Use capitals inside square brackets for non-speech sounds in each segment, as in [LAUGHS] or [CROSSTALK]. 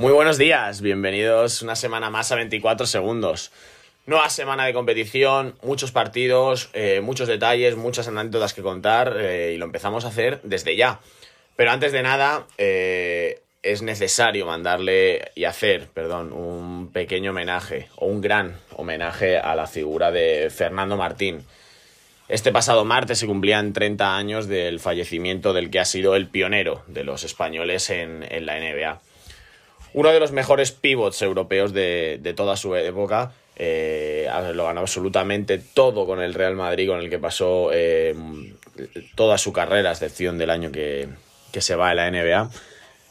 Muy buenos días, bienvenidos una semana más a 24 segundos. Nueva semana de competición, muchos partidos, eh, muchos detalles, muchas anécdotas que contar eh, y lo empezamos a hacer desde ya. Pero antes de nada, eh, es necesario mandarle y hacer, perdón, un pequeño homenaje o un gran homenaje a la figura de Fernando Martín. Este pasado martes se cumplían 30 años del fallecimiento del que ha sido el pionero de los españoles en, en la NBA uno de los mejores pivots europeos de, toda su época. Eh, lo ganó absolutamente todo con el Real Madrid, con el que pasó eh, toda su carrera, a excepción del año que, se va a la NBA.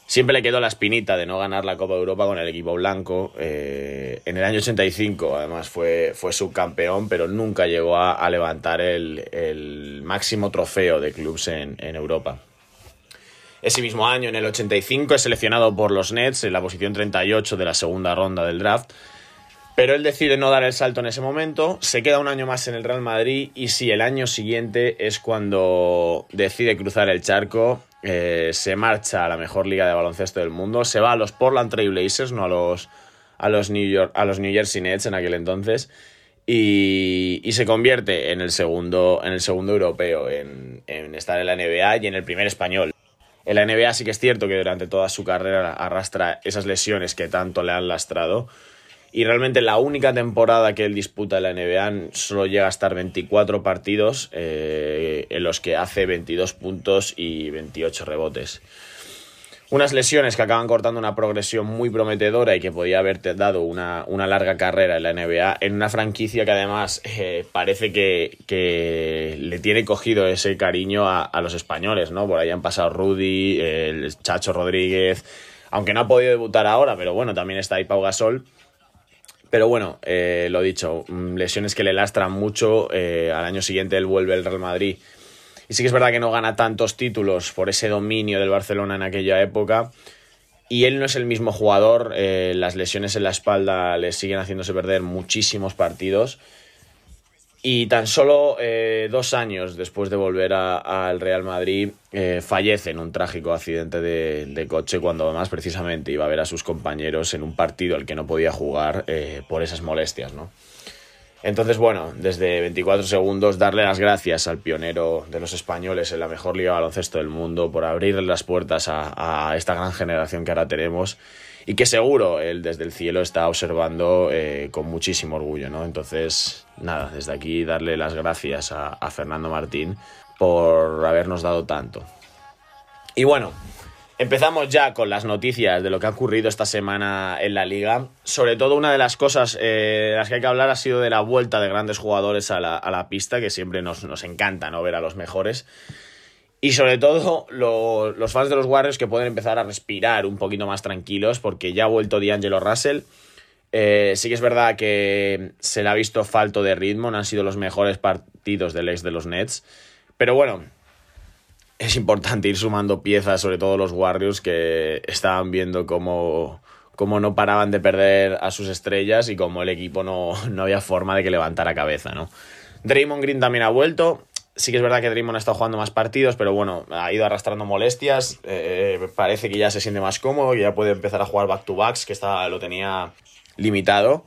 Siempre le quedó la espinita de no ganar la Copa de Europa con el equipo blanco. Eh, en el año 85, además, fue, fue subcampeón, pero nunca llegó a, levantar el, máximo trofeo de clubes en Europa. Ese mismo año, en el 85, es seleccionado por los Nets en la posición 38 de la segunda ronda del draft. Pero él decide no dar el salto en ese momento, se queda un año más en el Real Madrid y si el año siguiente es cuando decide cruzar el charco, eh, se marcha a la mejor liga de baloncesto del mundo, se va a los Portland Trail Blazers, no a los, a los, New, York, a los New Jersey Nets en aquel entonces, y, se convierte en el segundo, en el segundo europeo en, en estar en la NBA y en el primer español. En la NBA sí que es cierto que durante toda su carrera arrastra esas lesiones que tanto le han lastrado. Y realmente la única temporada que él disputa en la NBA solo llega a estar 24 partidos eh, en los que hace 22 puntos y 28 rebotes. Unas lesiones que acaban cortando una progresión muy prometedora y que podía haberte dado una, larga carrera en la NBA, en una franquicia que además eh, parece que, le tiene cogido ese cariño a, los españoles, ¿no? Por ahí han pasado Rudy, el Chacho Rodríguez, aunque no ha podido debutar ahora, pero bueno, también está ahí Pau Gasol. Pero bueno, eh, lo dicho, mm, lesiones que le lastran mucho. Eh, al año siguiente él vuelve al Real Madrid y sí que es verdad que no gana tantos títulos por ese dominio del Barcelona en aquella época. Y él no es el mismo jugador, eh, las lesiones en la espalda le siguen haciéndose perder muchísimos partidos. Y tan solo eh, dos años después de volver al Real Madrid, eh, fallece en un trágico accidente de, de, coche cuando además precisamente iba a ver a sus compañeros en un partido al que no podía jugar por esas molestias, ¿no? Entonces, bueno, desde 24 segundos, darle las gracias al pionero de los españoles en la mejor liga de baloncesto del mundo por abrirle las puertas a, esta gran generación que ahora tenemos y que seguro él desde el cielo está observando eh, con muchísimo orgullo, ¿no? Entonces, nada, desde aquí darle las gracias a, a Fernando Martín por habernos dado tanto. Y bueno, Empezamos ya con las noticias de lo que ha ocurrido esta semana en la liga. Sobre todo una de las cosas eh, de las que hay que hablar ha sido de la vuelta de grandes jugadores a la, pista, que siempre nos, encanta ¿no? ver a los mejores. Y sobre todo los fans de los Warriors que pueden empezar a respirar un poquito más tranquilos porque ya ha vuelto D'Angelo Russell. Eh, sí que es verdad que se le ha visto falto de ritmo, no han sido los mejores partidos del ex de los Nets. Pero bueno, es importante ir sumando piezas, sobre todo los Warriors, que estaban viendo cómo, no paraban de perder a sus estrellas y cómo el equipo no, había forma de que levantara cabeza, ¿no? Draymond Green también ha vuelto. Sí que es verdad que Draymond ha estado jugando más partidos, pero bueno, ha ido arrastrando molestias. Eh, parece que ya se siente más cómodo, y ya puede empezar a jugar back-to-backs, que está, lo tenía limitado.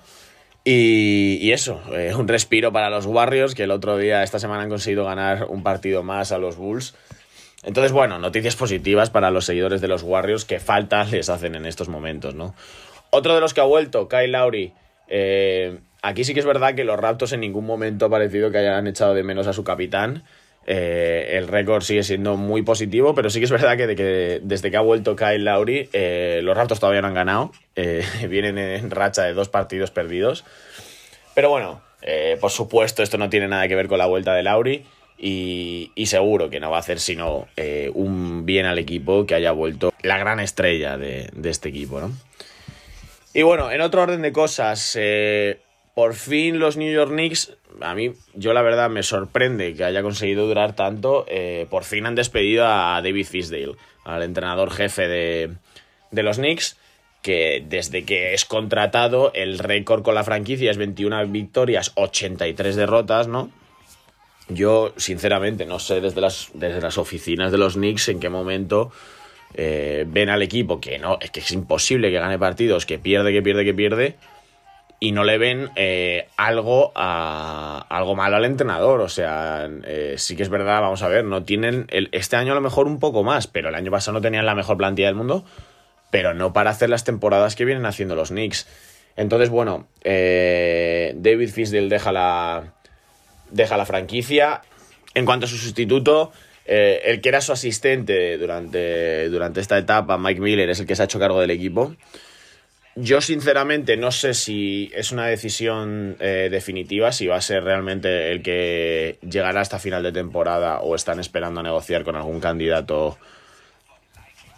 Y, eso, eh, un respiro para los Warriors, que el otro día, esta semana, han conseguido ganar un partido más a los Bulls. Entonces, bueno, noticias positivas para los seguidores de los Warriors que falta [LAUGHS] les hacen en estos momentos, ¿no? Otro de los que ha vuelto, Kyle Lowry. Eh, aquí sí que es verdad que los Raptors en ningún momento ha parecido que hayan echado de menos a su capitán. Eh, el récord sigue siendo muy positivo, pero sí que es verdad que, desde que ha vuelto Kyle Lowry, eh, los Raptors todavía no han ganado. [LAUGHS] vienen en racha de dos partidos perdidos. Pero bueno, por supuesto, esto no tiene nada que ver con la vuelta de Lowry. Y, seguro que no va a hacer sino eh, un bien al equipo que haya vuelto la gran estrella de, este equipo, ¿no? Y bueno, en otro orden de cosas, eh, por fin los New York Knicks, a mí, yo la verdad me sorprende que haya conseguido durar tanto, eh, por fin han despedido a David Fisdale, al entrenador jefe de, de los Knicks, que desde que es contratado el récord con la franquicia es 21 victorias, 83 derrotas, ¿no? Yo, sinceramente, no sé desde las, desde las oficinas de los Knicks en qué momento eh, ven al equipo que no, es que es imposible que gane partidos, que pierde, que pierde, que pierde, y no le ven eh, algo, a, algo malo al entrenador. O sea, eh, sí que es verdad, vamos a ver, no tienen, este año a lo mejor un poco más, pero el año pasado no tenían la mejor plantilla del mundo, pero no para hacer las temporadas que vienen haciendo los Knicks. Entonces, bueno, David Fisdale deja la, deja la franquicia. En cuanto a su sustituto, eh, el que era su asistente durante, durante esta etapa, Mike Miller, es el que se ha hecho cargo del equipo. Yo sinceramente no sé si es una decisión eh, definitiva, si va a ser realmente el que llegará hasta final de temporada o están esperando a negociar con algún candidato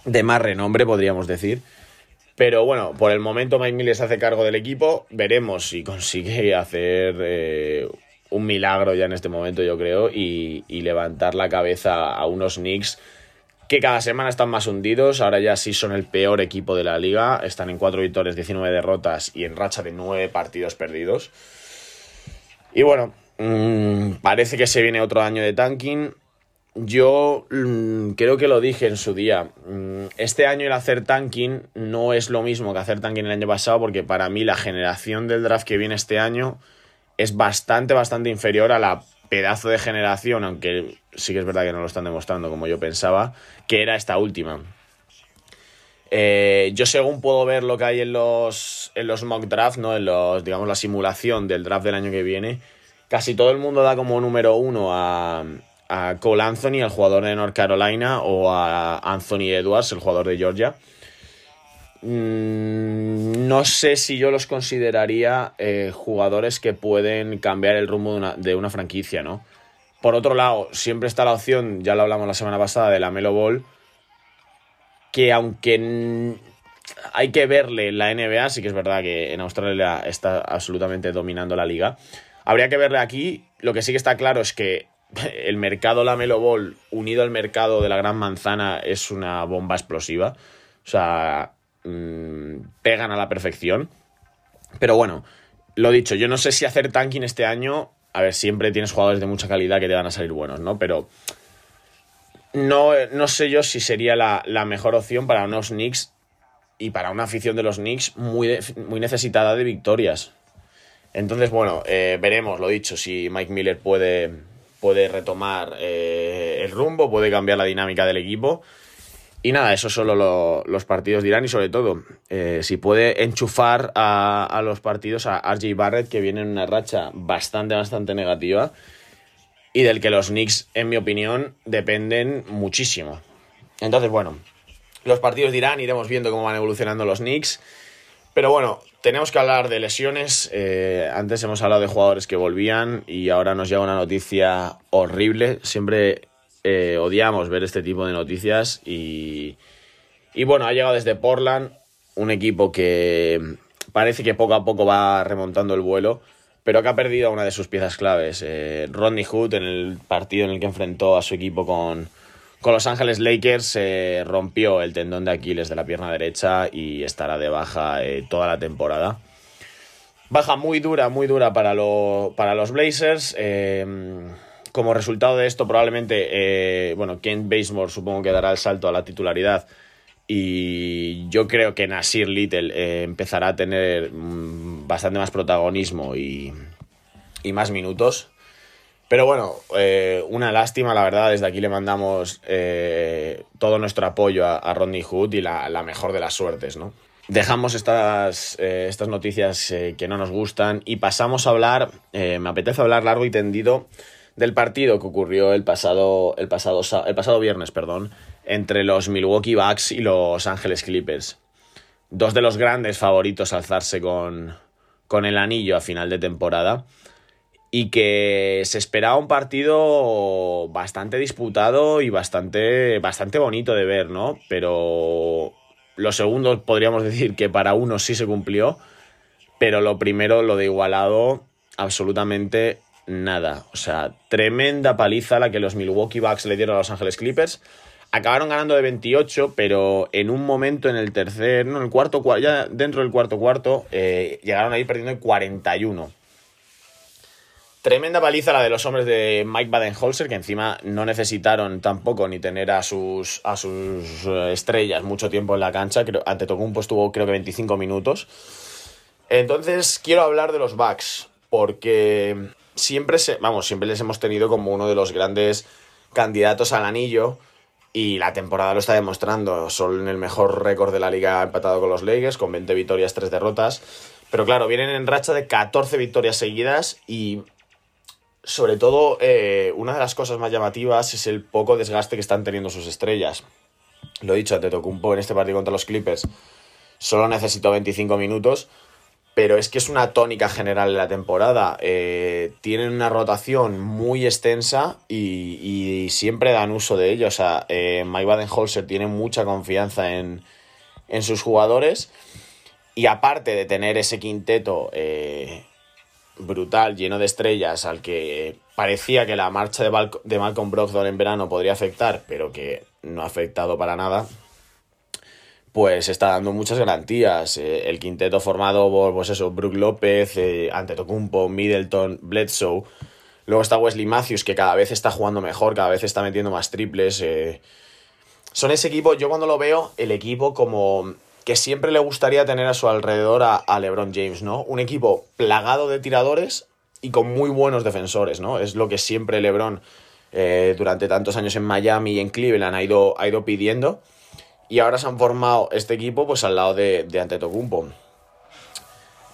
de más renombre, podríamos decir. Pero bueno, por el momento Mike Miller se hace cargo del equipo. Veremos si consigue hacer eh, un milagro ya en este momento, yo creo, y, levantar la cabeza a unos Knicks que cada semana están más hundidos, ahora ya sí son el peor equipo de la liga, están en 4 victorias, 19 derrotas y en racha de 9 partidos perdidos. Y bueno, mm, parece que se viene otro año de tanking. Yo mm, creo que lo dije en su día. Mm, este año el hacer tanking no es lo mismo que hacer tanking el año pasado, porque para mí la generación del draft que viene este año es bastante, bastante inferior a la pedazo de generación, aunque sí que es verdad que no lo están demostrando como yo pensaba, que era esta última. Eh, yo según puedo ver lo que hay en los, en los mock draft, ¿no? en los, digamos, la simulación del draft del año que viene, casi todo el mundo da como número uno a, a Cole Anthony, el jugador de North Carolina, o a Anthony Edwards, el jugador de Georgia. Mm, no sé si yo los consideraría eh, jugadores que pueden cambiar el rumbo de una, franquicia, ¿no? Por otro lado, siempre está la opción, ya lo hablamos la semana pasada, de la Melo Ball, que aunque hay que verle la NBA, sí que es verdad que en Australia está absolutamente dominando la liga. Habría que verle aquí. Lo que sí que está claro es que [LAUGHS] el mercado la Melo Ball unido al mercado de la Gran Manzana es una bomba explosiva. O sea, Mm, pegan a la perfección. Pero bueno, lo dicho, yo no sé si hacer tanking este año. A ver, siempre tienes jugadores de mucha calidad que te van a salir buenos, ¿no? Pero no, no sé yo si sería la, mejor opción para unos Knicks y para una afición de los Knicks muy, muy necesitada de victorias. Entonces, bueno, eh, veremos, lo dicho, si Mike Miller puede, puede retomar eh, el rumbo, puede cambiar la dinámica del equipo. Y nada, eso solo los partidos dirán y sobre todo, eh, si puede enchufar a, los partidos a RJ Barrett, que viene en una racha bastante, bastante negativa y del que los Knicks, en mi opinión, dependen muchísimo. Entonces, bueno, los partidos dirán, iremos viendo cómo van evolucionando los Knicks. Pero bueno, tenemos que hablar de lesiones. Eh, antes hemos hablado de jugadores que volvían y ahora nos llega una noticia horrible. Siempre eh, odiamos ver este tipo de noticias y, y bueno, ha llegado desde Portland, un equipo que parece que poco a poco va remontando el vuelo, pero que ha perdido una de sus piezas claves. Eh, Rodney Hood, en el partido en el que enfrentó a su equipo con, con Los Ángeles Lakers, se rompió el tendón de Aquiles de la pierna derecha y estará de baja eh, toda la temporada. Baja muy dura, muy dura para, para los Blazers. Como resultado de esto, probablemente, eh, bueno, Kent Basemore supongo que dará el salto a la titularidad. Y yo creo que Nasir Little eh, empezará a tener mm, bastante más protagonismo y, más minutos. Pero bueno, eh, una lástima, la verdad. Desde aquí le mandamos todo nuestro apoyo a, Rodney Hood y la, mejor de las suertes, ¿no? Dejamos estas, estas noticias que no nos gustan y pasamos a hablar, me apetece hablar largo y tendido del partido que ocurrió el pasado, el pasado, el pasado viernes perdón, entre los Milwaukee Bucks y los Ángeles Clippers. Dos de los grandes favoritos a alzarse con, con el anillo a final de temporada y que se esperaba un partido bastante disputado y bastante, bastante bonito de ver, ¿no? Pero los segundos podríamos decir que para uno sí se cumplió, pero lo primero, lo de igualado, absolutamente nada. O sea, tremenda paliza la que los Milwaukee Bucks le dieron a Los Ángeles Clippers. Acabaron ganando de 28, pero en un momento en el tercer, no, en el cuarto, ya dentro del cuarto cuarto, eh, llegaron a ir perdiendo de 41. Tremenda paliza la de los hombres de Mike Badenholzer, que encima no necesitaron tampoco ni tener a sus, a sus eh, estrellas mucho tiempo en la cancha. Creo, ante Tocumpo estuvo creo que 25 minutos. Entonces quiero hablar de los Bucks, porque siempre, se, vamos, siempre les hemos tenido como uno de los grandes candidatos al anillo y la temporada lo está demostrando. Son el mejor récord de la liga empatado con los Lakers, con 20 victorias, 3 derrotas. Pero claro, vienen en racha de 14 victorias seguidas y sobre todo, eh, una de las cosas más llamativas es el poco desgaste que están teniendo sus estrellas. Lo he dicho, Antetokounmpo en este partido contra los Clippers solo necesitó 25 minutos, pero es que es una tónica general de la temporada. Eh, tienen una rotación muy extensa y, siempre dan uso de ello. O sea, eh, Mike Badenholzer tiene mucha confianza en, en, sus jugadores y aparte de tener ese quinteto eh, brutal, lleno de estrellas, al que parecía que la marcha de, Malcolm Brogdon en verano podría afectar, pero que no ha afectado para nada, pues está dando muchas garantías. Eh, el quinteto formado por, pues eso, Brook López, eh, Antetokounmpo, Middleton, Bledsoe. Luego está Wesley Matthews, que cada vez está jugando mejor, cada vez está metiendo más triples. Eh. Son ese equipo, yo cuando lo veo, el equipo como que siempre le gustaría tener a su alrededor a, LeBron James, ¿no? Un equipo plagado de tiradores y con muy buenos defensores, ¿no? Es lo que siempre LeBron eh, durante tantos años en Miami y en Cleveland ha ido, ha ido pidiendo. Y ahora se han formado este equipo pues al lado de, de Antetokounmpo.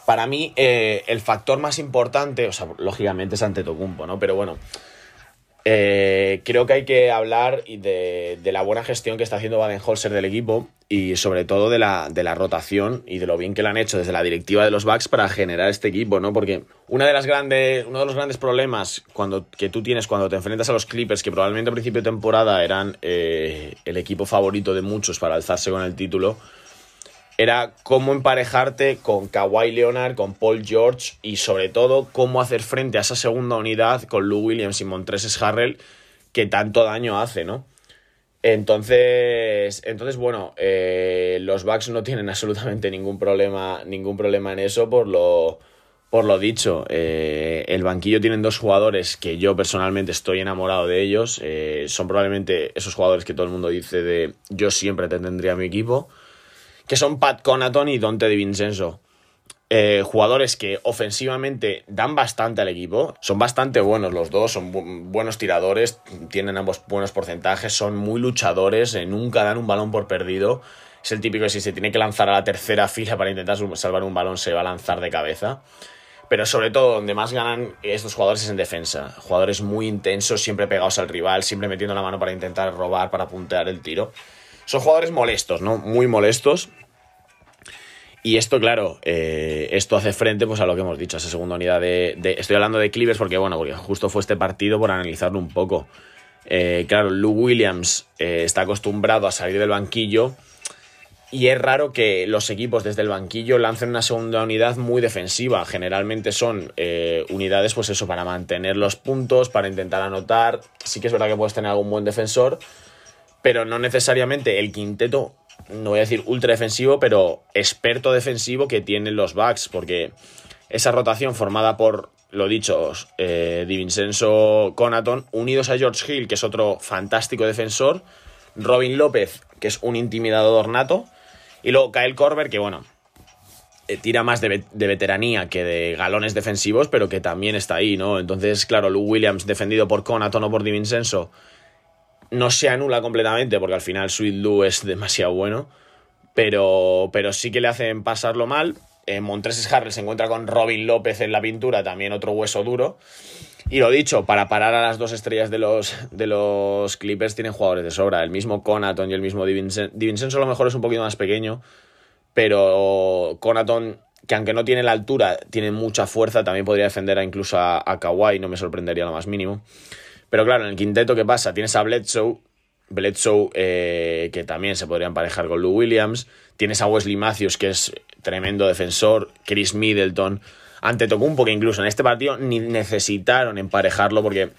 Para mí, eh, el factor más importante, o sea, lógicamente es Antetokounmpo, ¿no? Pero bueno, eh, creo que hay que hablar de, la buena gestión que está haciendo Baden-Holzer del equipo y sobre todo de la, de la rotación y de lo bien que lo han hecho desde la directiva de los Bucks para generar este equipo, ¿no? Porque una de las grandes, uno de los grandes problemas cuando, que tú tienes cuando te enfrentas a los Clippers, que probablemente a principio de temporada eran eh, el equipo favorito de muchos para alzarse con el título, era cómo emparejarte con Kawhi Leonard, con Paul George y sobre todo cómo hacer frente a esa segunda unidad con Lou Williams y Montreses Harrell que tanto daño hace, ¿no? Entonces, entonces bueno, eh, los Bucks no tienen [LAUGHS] absolutamente ningún problema, ningún problema en eso por lo, por lo dicho. Eh, el banquillo tienen dos jugadores que yo personalmente estoy enamorado de ellos. Eh, son probablemente esos jugadores que todo el mundo dice de yo siempre te tendría mi equipo que son Pat Conaton y Dante Di Vincenzo. Eh, jugadores que ofensivamente dan bastante al equipo, son bastante buenos los dos, son buenos tiradores, tienen ambos buenos porcentajes, son muy luchadores, eh, nunca dan un balón por perdido. Es el típico que si se tiene que lanzar a la tercera fila para intentar salvar un balón, se va a lanzar de cabeza. Pero sobre todo, donde más ganan estos jugadores es en defensa. Jugadores muy intensos, siempre pegados al rival, siempre metiendo la mano para intentar robar, para puntear el tiro. Son jugadores molestos, ¿no? Muy molestos. Y esto, claro, eh, esto hace frente pues, a lo que hemos dicho, a esa segunda unidad de, Estoy hablando de Clippers porque, bueno, justo fue este partido por analizarlo un poco. Eh, claro, Lou Williams eh, está acostumbrado a salir del banquillo y es raro que los equipos desde el banquillo lancen una segunda unidad muy defensiva. Generalmente son unidades, pues eso, para mantener los puntos, para intentar anotar. Sí que es verdad que puedes tener algún buen defensor, pero no necesariamente el quinteto, no voy a decir ultra defensivo, pero experto defensivo que tienen los Bucks, porque esa rotación formada por, lo dicho, eh, Di Vincenzo Conaton, unidos a George Hill, que es otro fantástico defensor, Robin López, que es un intimidador nato, y luego Kyle Korver, que bueno, eh, tira más de, veteranía que de galones defensivos, pero que también está ahí, ¿no? Entonces, claro, Lou Williams defendido por Conaton o por Di Vincenzo no se anula completamente porque al final Sweet Lou es demasiado bueno, pero, pero sí que le hacen pasarlo mal. Eh, Montreses Harrell se encuentra con Robin López en la pintura, también otro hueso duro. Y lo dicho, para parar a las dos estrellas de los, de los Clippers tienen jugadores de sobra. El mismo Conaton y el mismo Divincenzo. a lo mejor es un poquito más pequeño, pero Conaton, que aunque no tiene la altura, tiene mucha fuerza, también podría defender a incluso a, a Kawhi, no me sorprendería lo más mínimo. Pero claro, en el quinteto, ¿qué pasa? Tienes a Bledsoe, Bledsoe eh, que también se podría emparejar con Lou Williams. Tienes a Wesley Matthews, que es tremendo defensor. Chris Middleton. Ante Tocumpo, que incluso en este partido ni necesitaron emparejarlo porque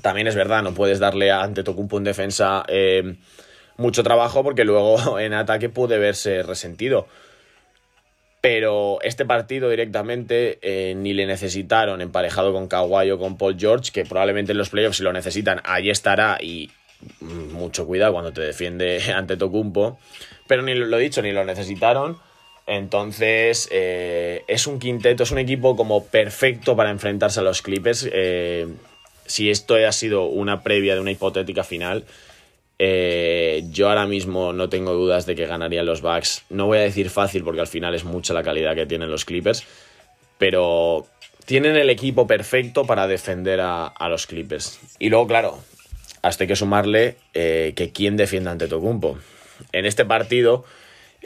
también es verdad, no puedes darle a Ante Tocumpo en defensa eh, mucho trabajo porque luego [LAUGHS] en ataque puede verse resentido. Pero este partido directamente eh, ni le necesitaron emparejado con Kawhi o con Paul George, que probablemente en los playoffs si lo necesitan, ahí estará y mucho cuidado cuando te defiende [LAUGHS] ante Tocumpo. Pero ni lo dicho, ni lo necesitaron. Entonces, eh, es un quinteto, es un equipo como perfecto para enfrentarse a los Clippers. Eh, si esto ha sido una previa de una hipotética final, eh, yo ahora mismo no tengo dudas de que ganarían los Bucks. No voy a decir fácil porque al final es mucha la calidad que tienen los Clippers, pero tienen el equipo perfecto para defender a, los Clippers. Y luego, claro, hasta hay que sumarle que quién defiende ante Tocumpo. En este partido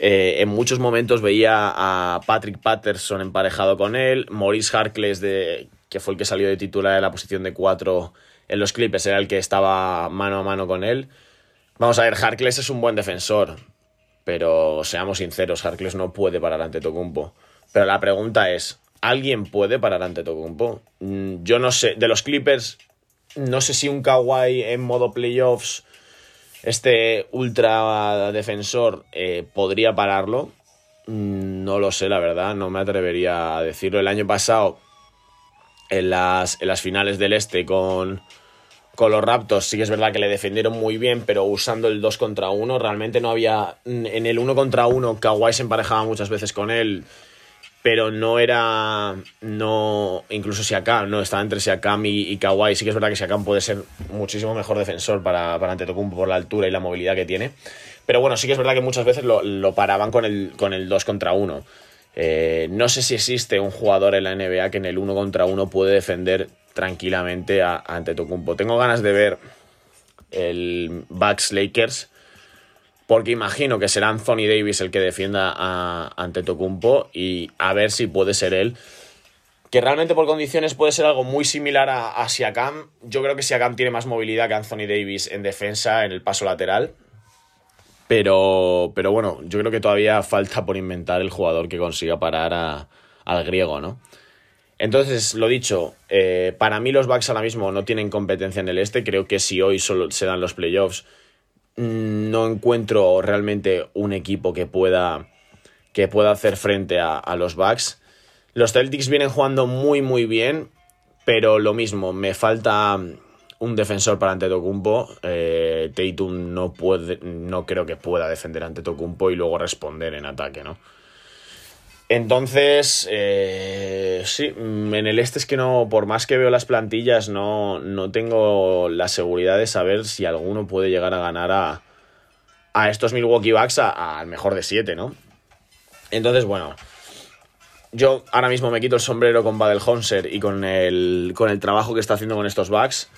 eh, en muchos momentos veía a Patrick Patterson emparejado con él, Maurice Harkless, de, que fue el que salió de titular en la posición de 4 en los Clippers, era el que estaba mano a mano con él. Vamos a ver, Harkless es un buen defensor, pero seamos sinceros, Harkless no puede parar ante Tocumpo. Pero la pregunta es, ¿alguien puede parar ante Tocumpo? Mm, yo no sé, de los Clippers, no sé si un Kawhi en modo playoffs este ultra defensor eh, podría pararlo. Mm, no lo sé, la verdad, no me atrevería a decirlo. El año pasado, en las, en las finales del Este con, con los Raptors, sí que es verdad que le defendieron muy bien, pero usando el 2 contra 1, realmente no había. En el 1 contra 1, Kawhi se emparejaba muchas veces con él pero no era. no Incluso Siakam, no estaba entre Siakam y, y Kawhi. Sí que es verdad que Siakam puede ser muchísimo mejor defensor para, para Antetokounmpo por la altura y la movilidad que tiene. Pero bueno, sí que es verdad que muchas veces lo, paraban con el, con el 2 contra 1. Eh, no sé si existe un jugador en la NBA que en el 1 contra 1 puede defender tranquilamente a, a Antetokounmpo. Tengo ganas de ver el Bucks Lakers porque imagino que será Anthony Davis el que defienda a, ante Tocumpo y a ver si puede ser él. Que realmente por condiciones puede ser algo muy similar a, a Siakam. Yo creo que Siakam tiene más movilidad que Anthony Davis en defensa, en el paso lateral. Pero, pero bueno, yo creo que todavía falta por inventar el jugador que consiga parar al griego, ¿no? Entonces, lo dicho, eh, para mí los Bucks ahora mismo no tienen competencia en el este. Creo que si hoy solo se dan los playoffs, Mm, no encuentro realmente un equipo que pueda, que pueda hacer frente a, los Bucks. Los Celtics vienen jugando muy muy bien, pero lo mismo, me falta un defensor para Antetokounmpo. Eh, no puede, no creo que pueda defender ante Tocumpo y luego responder en ataque, ¿no? Entonces, eh, sí, mm, en el este es que no, por más que veo las plantillas, no, no tengo la seguridad de saber si alguno puede llegar a ganar a, a estos Milwaukee Bucks al mejor de siete, ¿no? Entonces, bueno, yo ahora mismo me quito el sombrero con Badelhonser y con el, con el trabajo que está haciendo con estos Bucks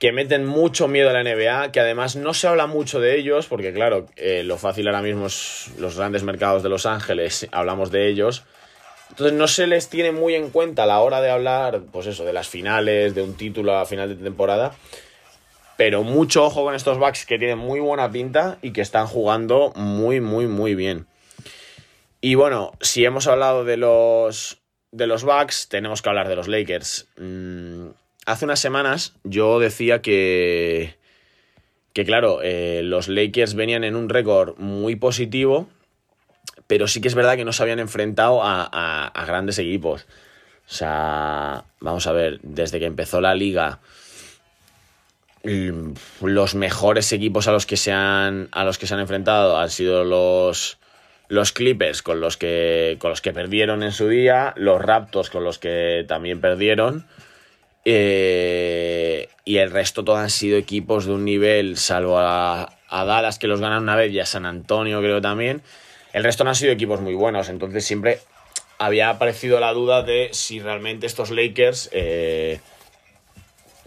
que meten mucho miedo a la NBA, que además no se habla mucho de ellos, porque claro, eh, lo fácil ahora mismo es los grandes mercados de Los Ángeles, [LAUGHS] hablamos de ellos. Entonces no se les tiene muy en cuenta a la hora de hablar, pues eso, de las finales, de un título a final de temporada. Pero mucho ojo con estos Bucks que tienen muy buena pinta y que están jugando muy, muy, muy bien. Y bueno, si hemos hablado de los, de los Bucks, tenemos que hablar de los Lakers. Mm, hace unas semanas yo decía que, que claro, eh, los Lakers venían en un récord muy positivo, pero sí que es verdad que no se habían enfrentado a, grandes equipos. O sea, vamos a ver, desde que empezó la liga, los mejores equipos a los que se han, a los que se han enfrentado han sido los, los Clippers con los, que, con los que perdieron en su día, los Raptors con los que también perdieron eh, y el resto todo han sido equipos de un nivel, salvo a, Dallas que los ganan una vez y a San Antonio creo también. El resto no han sido equipos muy buenos, entonces siempre había aparecido la duda de si realmente estos Lakers eh,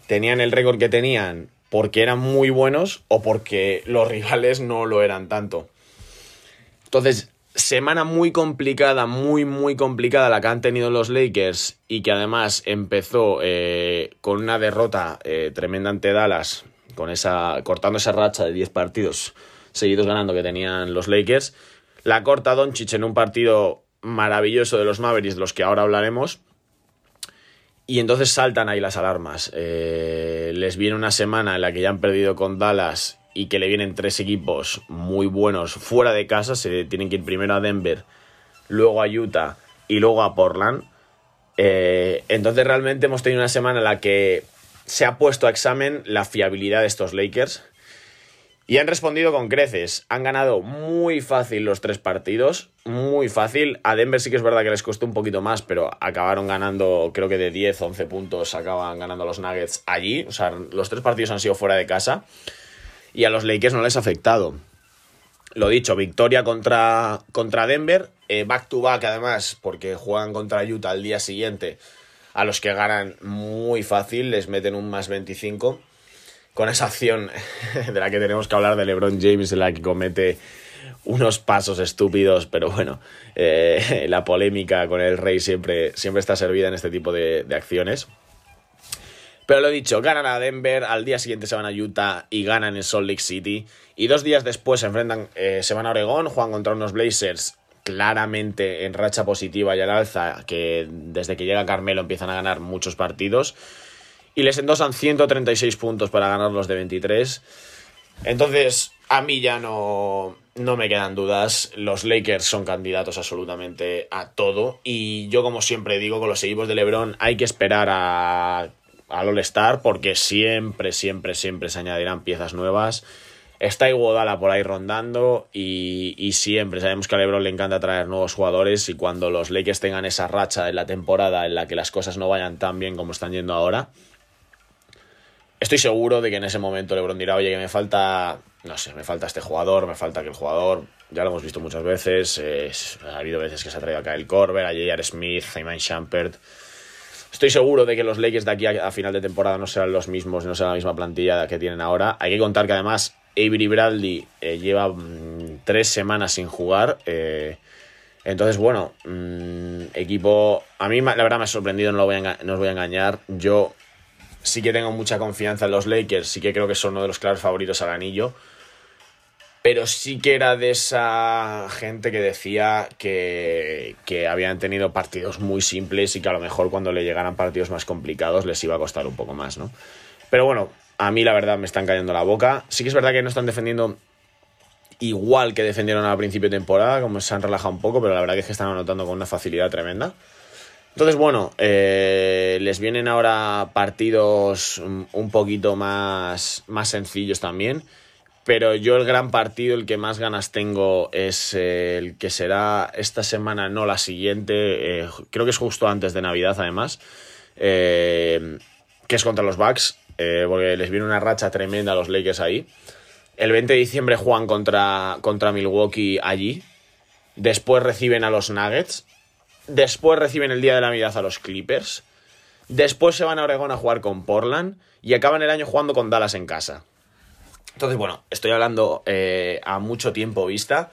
tenían el récord que tenían porque eran muy buenos o porque los rivales no lo eran tanto. Entonces, semana muy complicada, muy, muy complicada la que han tenido los Lakers y que además empezó eh, con una derrota eh, tremenda ante Dallas, con esa, cortando esa racha de 10 partidos seguidos ganando que tenían los Lakers. La corta Doncic en un partido maravilloso de los Mavericks, de los que ahora hablaremos. Y entonces saltan ahí las alarmas. Eh, les viene una semana en la que ya han perdido con Dallas y que le vienen tres equipos muy buenos fuera de casa. Se tienen que ir primero a Denver, luego a Utah y luego a Portland. Eh, entonces realmente hemos tenido una semana en la que se ha puesto a examen la fiabilidad de estos Lakers. Y han respondido con creces. Han ganado muy fácil los tres partidos. Muy fácil. A Denver sí que es verdad que les costó un poquito más, pero acabaron ganando, creo que de 10, 11 puntos acaban ganando los Nuggets allí. O sea, los tres partidos han sido fuera de casa. Y a los Lakers no les ha afectado. Lo dicho, victoria contra, contra Denver. Back to back además, porque juegan contra Utah al día siguiente. A los que ganan muy fácil, les meten un más 25 con esa acción [LAUGHS] de la que tenemos que hablar de LeBron James, en la que comete unos pasos estúpidos, pero bueno, eh, [LAUGHS] la polémica con el rey siempre, siempre está servida en este tipo de, acciones. Pero lo dicho, ganan a Denver, al día siguiente se van a Utah y ganan en Salt Lake City. Y dos días después se enfrentan, eh, se van a Oregón, juegan contra unos Blazers claramente en racha positiva y al alza, que desde que llega Carmelo empiezan a ganar muchos partidos y les endosan 136 puntos para ganar los de 23. Entonces, a mí ya no, no me quedan dudas. Los Lakers son candidatos absolutamente a todo. Y yo, como siempre digo, con los equipos de LeBron hay que esperar a, al All-Star porque siempre, siempre, siempre se añadirán piezas nuevas. Está Iguodala por ahí rondando y, y, siempre sabemos que a LeBron le encanta traer nuevos jugadores y cuando los Lakers tengan esa racha en la temporada en la que las cosas no vayan tan bien como están yendo ahora, Estoy seguro de que en ese momento LeBron dirá, oye, que me falta, no sé, me falta este jugador, me falta aquel jugador. Ya lo hemos visto muchas veces. ha habido veces que se ha traído a Kyle Korver, a J.R. Smith, a Iman Shumpert. Estoy seguro de que los Lakers de aquí a, final de temporada no serán los mismos, no será la misma plantilla que tienen ahora. Hay que contar que además Avery Bradley eh, lleva mm, tres semanas sin jugar. Eh, entonces, bueno, mm, equipo. A mí la verdad me ha sorprendido, no, voy no os voy a engañar. Yo sí que tengo mucha confianza en los Lakers, sí que creo que son uno de los claros favoritos al anillo. Pero sí que era de esa gente que decía que, que, habían tenido partidos muy simples y que a lo mejor cuando le llegaran partidos más complicados les iba a costar un poco más, ¿no? Pero bueno, a mí la verdad me están cayendo la boca. Sí que es verdad que no están defendiendo igual que defendieron al principio de temporada, como se han relajado un poco, pero la verdad es que están anotando con una facilidad tremenda. Entonces, bueno, eh, les vienen ahora partidos un poquito más, más sencillos también. Pero yo el gran partido, el que más ganas tengo, es el que será esta semana, no la siguiente. Eh, creo que es justo antes de Navidad, además. Eh, que es contra los Bucks. porque les viene una racha tremenda a los Lakers ahí. El 20 de diciembre juegan contra, contra Milwaukee allí. Después reciben a los Nuggets. Después reciben el día de Navidad a los Clippers. Después se van a Oregón a jugar con Portland. Y acaban el año jugando con Dallas en casa. Entonces, bueno, estoy hablando eh, a mucho tiempo vista.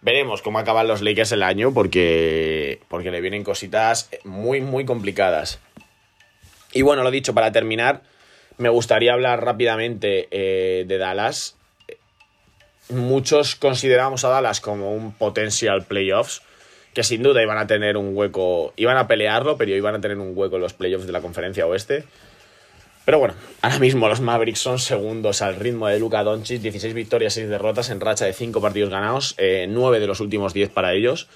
Veremos cómo acaban los Lakers el año porque, porque le vienen cositas muy, muy complicadas. Y bueno, lo dicho, para terminar, me gustaría hablar rápidamente eh, de Dallas. Muchos consideramos a Dallas como un potencial playoffs que sin duda iban a tener un hueco, iban a pelearlo, pero iban a tener un hueco en los playoffs de la conferencia oeste. Pero bueno, ahora mismo los Mavericks son segundos al ritmo de Luka Doncic, 16 victorias, 6 derrotas en racha de 5 partidos ganados, 9 eh, de los últimos 10 para ellos.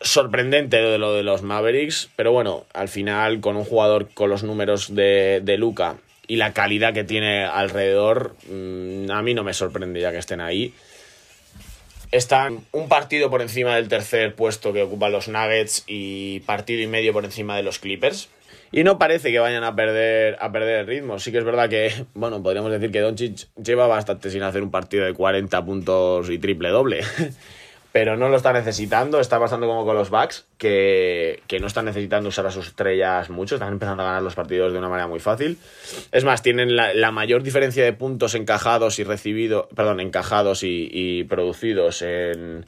Sorprendente de lo de los Mavericks, pero bueno, al final con un jugador con los números de, de Luka y la calidad que tiene alrededor, mm, a mí no me sorprende ya que estén ahí están un partido por encima del tercer puesto que ocupan los Nuggets y partido y medio por encima de los Clippers. Y no parece que vayan a perder, a perder el ritmo. Sí que es verdad que, [LAUGHS] bueno, podríamos decir que Doncic lleva bastante sin hacer un partido de 40 puntos y triple doble. [LAUGHS] pero no lo está necesitando. Está pasando como con los Bucks, que, no están necesitando usar a sus estrellas mucho, están empezando a ganar los partidos de una manera muy fácil. Es más, tienen la, mayor diferencia de puntos encajados y recibidos, perdón, encajados y, producidos en,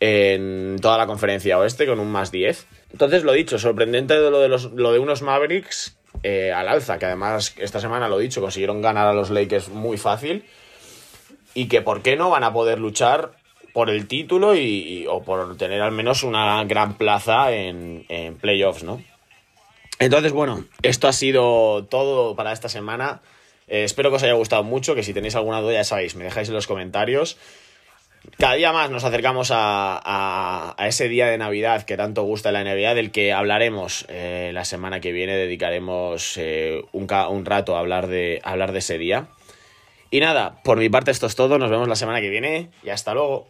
en toda la conferencia oeste, con un más 10. Entonces, lo dicho, sorprendente lo de, los, lo de unos Mavericks eh, al alza, que además esta semana, lo dicho, consiguieron ganar a los Lakers muy fácil. Y que, ¿por qué no van a poder luchar por el título y, o por tener al menos una gran plaza en, en playoffs, ¿no? Entonces, bueno, esto ha sido todo para esta semana. Eh, espero que os haya gustado mucho, que si tenéis alguna duda ya sabéis, me dejáis en los comentarios. Cada día más nos acercamos a, ese día de Navidad que tanto gusta la NBA, del que hablaremos eh, la semana que viene, dedicaremos eh, un, un, rato a hablar, de, a hablar de ese día. Y nada, por mi parte esto es todo, nos vemos la semana que viene y hasta luego.